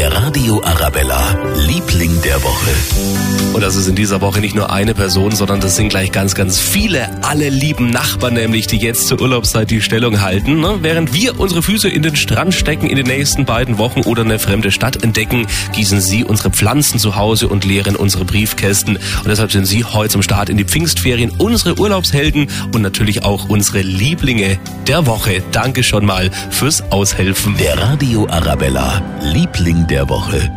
Der Radio Arabella, Liebling der Woche. Und das ist in dieser Woche nicht nur eine Person, sondern das sind gleich ganz, ganz viele, alle lieben Nachbarn nämlich, die jetzt zur Urlaubszeit die Stellung halten. Ne? Während wir unsere Füße in den Strand stecken in den nächsten beiden Wochen oder eine fremde Stadt entdecken, gießen sie unsere Pflanzen zu Hause und leeren unsere Briefkästen. Und deshalb sind sie heute zum Start in die Pfingstferien unsere Urlaubshelden und natürlich auch unsere Lieblinge der Woche. Danke schon mal fürs Aushelfen. Der Radio Arabella, Liebling der Woche.